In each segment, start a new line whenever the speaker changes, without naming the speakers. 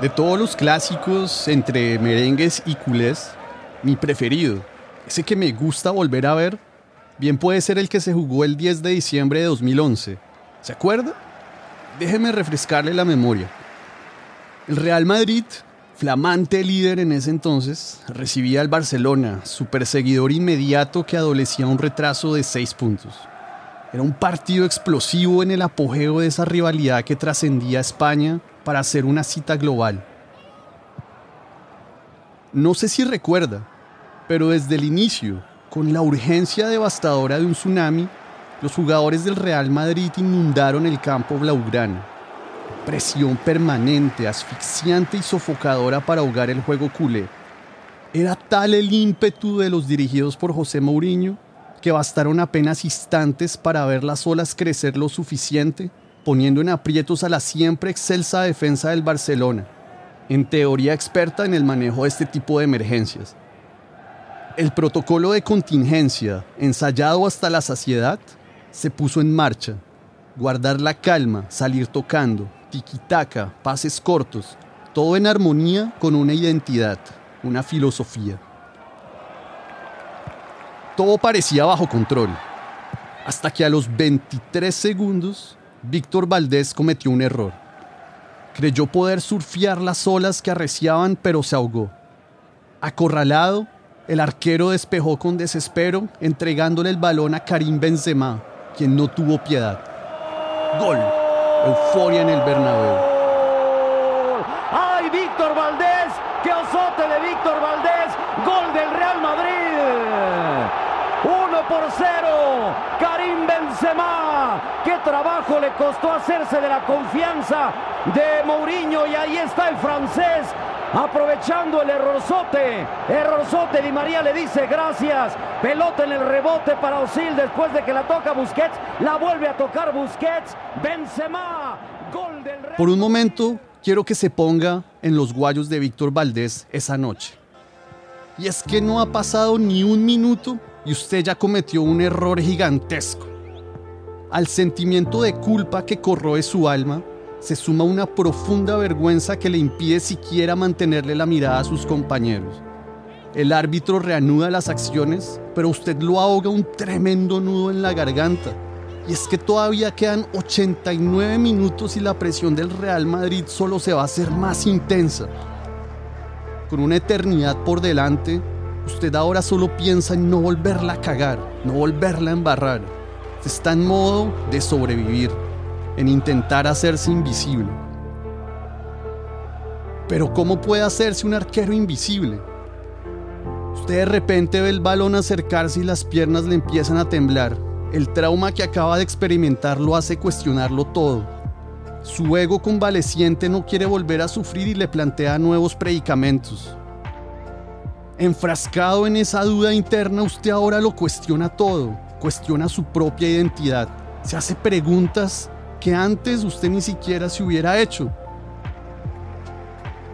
De todos los clásicos entre merengues y culés, mi preferido, ese que me gusta volver a ver, bien puede ser el que se jugó el 10 de diciembre de 2011. ¿Se acuerda? Déjeme refrescarle la memoria. El Real Madrid, flamante líder en ese entonces, recibía al Barcelona, su perseguidor inmediato que adolecía un retraso de seis puntos. Era un partido explosivo en el apogeo de esa rivalidad que trascendía a España para hacer una cita global. No sé si recuerda, pero desde el inicio, con la urgencia devastadora de un tsunami, los jugadores del Real Madrid inundaron el campo blaugrana. Presión permanente, asfixiante y sofocadora para ahogar el juego culé. Era tal el ímpetu de los dirigidos por José Mourinho que bastaron apenas instantes para ver las olas crecer lo suficiente, poniendo en aprietos a la siempre excelsa defensa del Barcelona, en teoría experta en el manejo de este tipo de emergencias. El protocolo de contingencia, ensayado hasta la saciedad, se puso en marcha. Guardar la calma, salir tocando, tiquitaca, pases cortos, todo en armonía con una identidad, una filosofía. Todo parecía bajo control, hasta que a los 23 segundos, Víctor Valdés cometió un error. Creyó poder surfear las olas que arreciaban, pero se ahogó. Acorralado, el arquero despejó con desespero, entregándole el balón a Karim Benzema, quien no tuvo piedad. Gol. Euforia en el Bernabéu.
Qué trabajo le costó hacerse de la confianza de Mourinho y ahí está el francés aprovechando el errorzote. Errorzote, Di María le dice gracias. Pelota en el rebote para Osil después de que la toca Busquets. La vuelve a tocar Busquets. Benzema. Gol del Real
Por un momento, quiero que se ponga en los guayos de Víctor Valdés esa noche. Y es que no ha pasado ni un minuto y usted ya cometió un error gigantesco. Al sentimiento de culpa que corroe su alma, se suma una profunda vergüenza que le impide siquiera mantenerle la mirada a sus compañeros. El árbitro reanuda las acciones, pero usted lo ahoga un tremendo nudo en la garganta. Y es que todavía quedan 89 minutos y la presión del Real Madrid solo se va a hacer más intensa. Con una eternidad por delante, usted ahora solo piensa en no volverla a cagar, no volverla a embarrar. Está en modo de sobrevivir en intentar hacerse invisible. Pero ¿cómo puede hacerse un arquero invisible? Usted de repente ve el balón acercarse y las piernas le empiezan a temblar. El trauma que acaba de experimentar lo hace cuestionarlo todo. Su ego convaleciente no quiere volver a sufrir y le plantea nuevos predicamentos. Enfrascado en esa duda interna, usted ahora lo cuestiona todo, cuestiona su propia identidad, se hace preguntas que antes usted ni siquiera se hubiera hecho.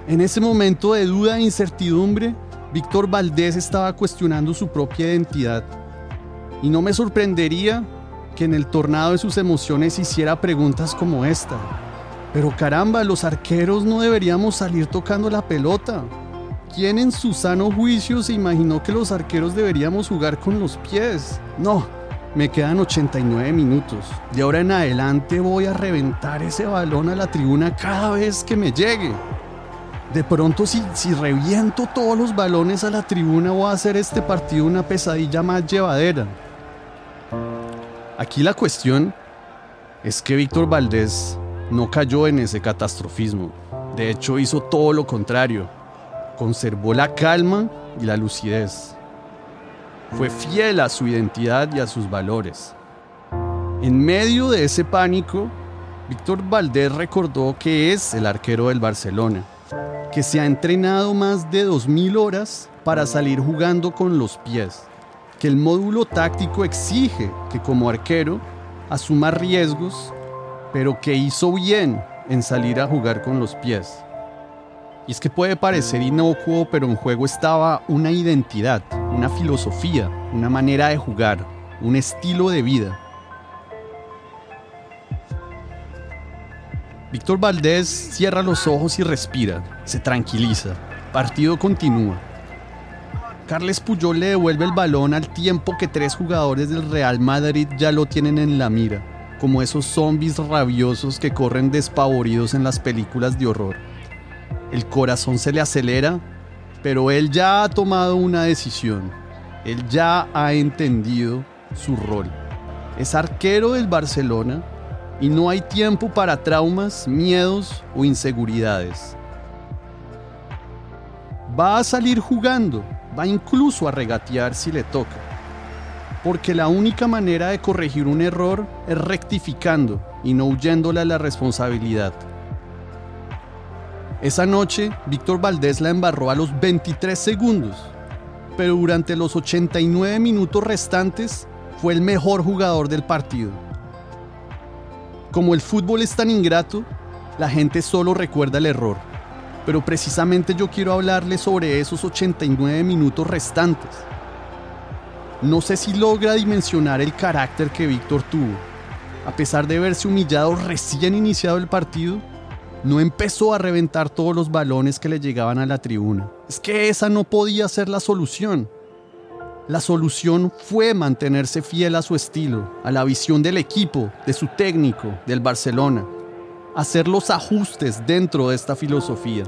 En ese momento de duda e incertidumbre, Víctor Valdés estaba cuestionando su propia identidad. Y no me sorprendería que en el tornado de sus emociones hiciera preguntas como esta. Pero caramba, los arqueros no deberíamos salir tocando la pelota. ¿Quién en su sano juicio se imaginó que los arqueros deberíamos jugar con los pies? No, me quedan 89 minutos. De ahora en adelante voy a reventar ese balón a la tribuna cada vez que me llegue. De pronto si, si reviento todos los balones a la tribuna voy a hacer este partido una pesadilla más llevadera. Aquí la cuestión es que Víctor Valdés no cayó en ese catastrofismo. De hecho hizo todo lo contrario. Conservó la calma y la lucidez. Fue fiel a su identidad y a sus valores. En medio de ese pánico, Víctor Valdés recordó que es el arquero del Barcelona, que se ha entrenado más de 2.000 horas para salir jugando con los pies, que el módulo táctico exige que como arquero asuma riesgos, pero que hizo bien en salir a jugar con los pies. Y es que puede parecer inocuo, pero en juego estaba una identidad, una filosofía, una manera de jugar, un estilo de vida. Víctor Valdés cierra los ojos y respira, se tranquiliza. Partido continúa. Carles Puyol le devuelve el balón al tiempo que tres jugadores del Real Madrid ya lo tienen en la mira, como esos zombies rabiosos que corren despavoridos en las películas de horror. El corazón se le acelera, pero él ya ha tomado una decisión. Él ya ha entendido su rol. Es arquero del Barcelona y no hay tiempo para traumas, miedos o inseguridades. Va a salir jugando, va incluso a regatear si le toca. Porque la única manera de corregir un error es rectificando y no huyéndole a la responsabilidad. Esa noche, Víctor Valdés la embarró a los 23 segundos, pero durante los 89 minutos restantes fue el mejor jugador del partido. Como el fútbol es tan ingrato, la gente solo recuerda el error pero precisamente yo quiero hablarle sobre esos 89 minutos restantes. No sé si logra dimensionar el carácter que Víctor tuvo. A pesar de verse humillado recién iniciado el partido, no empezó a reventar todos los balones que le llegaban a la tribuna. Es que esa no podía ser la solución. La solución fue mantenerse fiel a su estilo, a la visión del equipo, de su técnico, del Barcelona hacer los ajustes dentro de esta filosofía,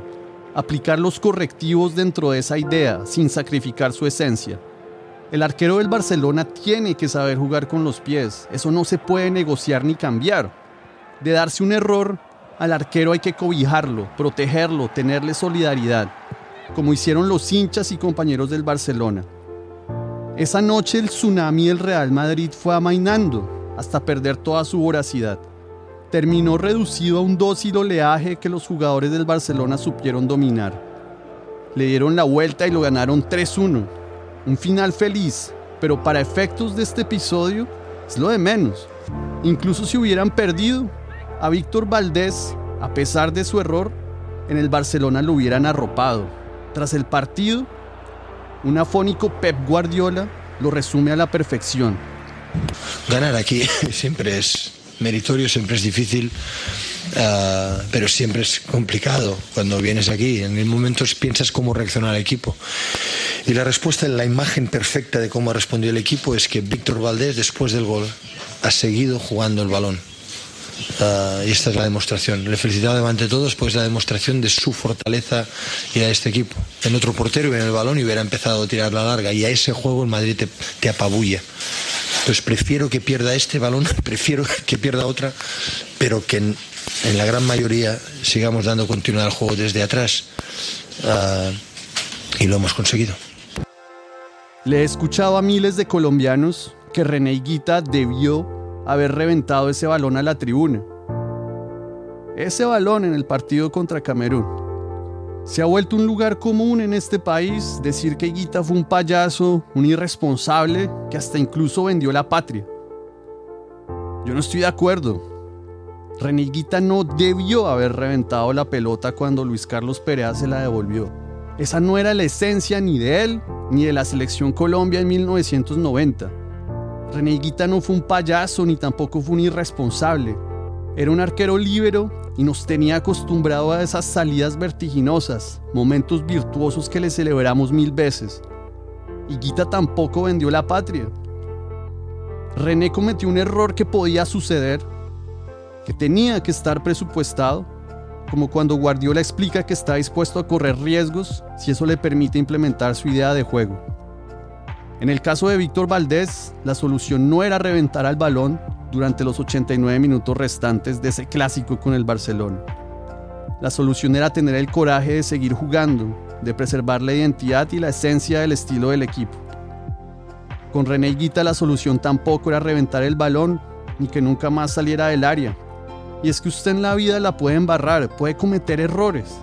aplicar los correctivos dentro de esa idea sin sacrificar su esencia. El arquero del Barcelona tiene que saber jugar con los pies, eso no se puede negociar ni cambiar. De darse un error, al arquero hay que cobijarlo, protegerlo, tenerle solidaridad, como hicieron los hinchas y compañeros del Barcelona. Esa noche el tsunami del Real Madrid fue amainando hasta perder toda su voracidad terminó reducido a un dócil oleaje que los jugadores del Barcelona supieron dominar. Le dieron la vuelta y lo ganaron 3-1. Un final feliz, pero para efectos de este episodio es lo de menos. Incluso si hubieran perdido, a Víctor Valdés, a pesar de su error, en el Barcelona lo hubieran arropado. Tras el partido, un afónico Pep Guardiola lo resume a la perfección.
Ganar aquí siempre es meritorio, siempre es difícil, uh, pero siempre es complicado cuando vienes aquí. En el momento piensas cómo reaccionar el equipo. Y la respuesta, la imagen perfecta de cómo ha respondido el equipo es que Víctor Valdés, después del gol, ha seguido jugando el balón. Uh, y esta es la demostración. Le felicitaba ante todos, pues la demostración de su fortaleza y a este equipo. En otro portero en el balón y hubiera empezado a tirar la larga. Y a ese juego el Madrid te, te apabulla. Entonces prefiero que pierda este balón, prefiero que pierda otra, pero que en, la gran mayoría sigamos dando continuidad al juego desde atrás. Uh, y lo hemos conseguido.
Le he escuchado a miles de colombianos que René debió haber reventado ese balón a la tribuna. Ese balón en el partido contra Camerún. Se ha vuelto un lugar común en este país decir que Guita fue un payaso, un irresponsable, que hasta incluso vendió la patria. Yo no estoy de acuerdo. René Guita no debió haber reventado la pelota cuando Luis Carlos Perea se la devolvió. Esa no era la esencia ni de él ni de la selección Colombia en 1990. René Guita no fue un payaso ni tampoco fue un irresponsable. Era un arquero líbero y nos tenía acostumbrado a esas salidas vertiginosas, momentos virtuosos que le celebramos mil veces. Y Guita tampoco vendió la patria. René cometió un error que podía suceder, que tenía que estar presupuestado, como cuando Guardiola explica que está dispuesto a correr riesgos si eso le permite implementar su idea de juego. En el caso de Víctor Valdés, la solución no era reventar al balón, durante los 89 minutos restantes de ese clásico con el Barcelona. La solución era tener el coraje de seguir jugando, de preservar la identidad y la esencia del estilo del equipo. Con René Guita la solución tampoco era reventar el balón ni que nunca más saliera del área. Y es que usted en la vida la puede embarrar, puede cometer errores,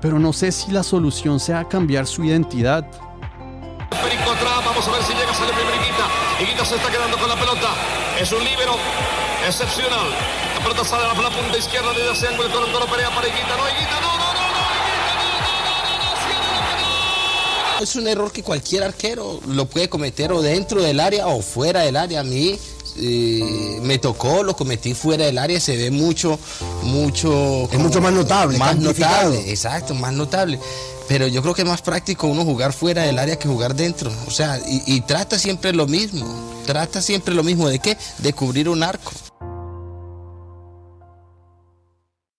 pero no sé si la solución sea cambiar su identidad.
Sale Higuita se está quedando con la pelota. Es un líbero excepcional. La pelota sale a la punta izquierda de ese ángulo. Con Toro Perea para Higuita. No, Higuita, no, no, no.
Es un error que cualquier arquero lo puede cometer o dentro del área o fuera del área. A mí eh, me tocó, lo cometí fuera del área, se ve mucho, mucho...
Es mucho más notable,
Más notable, exacto, más notable. Pero yo creo que es más práctico uno jugar fuera del área que jugar dentro. O sea, y, y trata siempre lo mismo. Trata siempre lo mismo. ¿De qué? De cubrir un arco.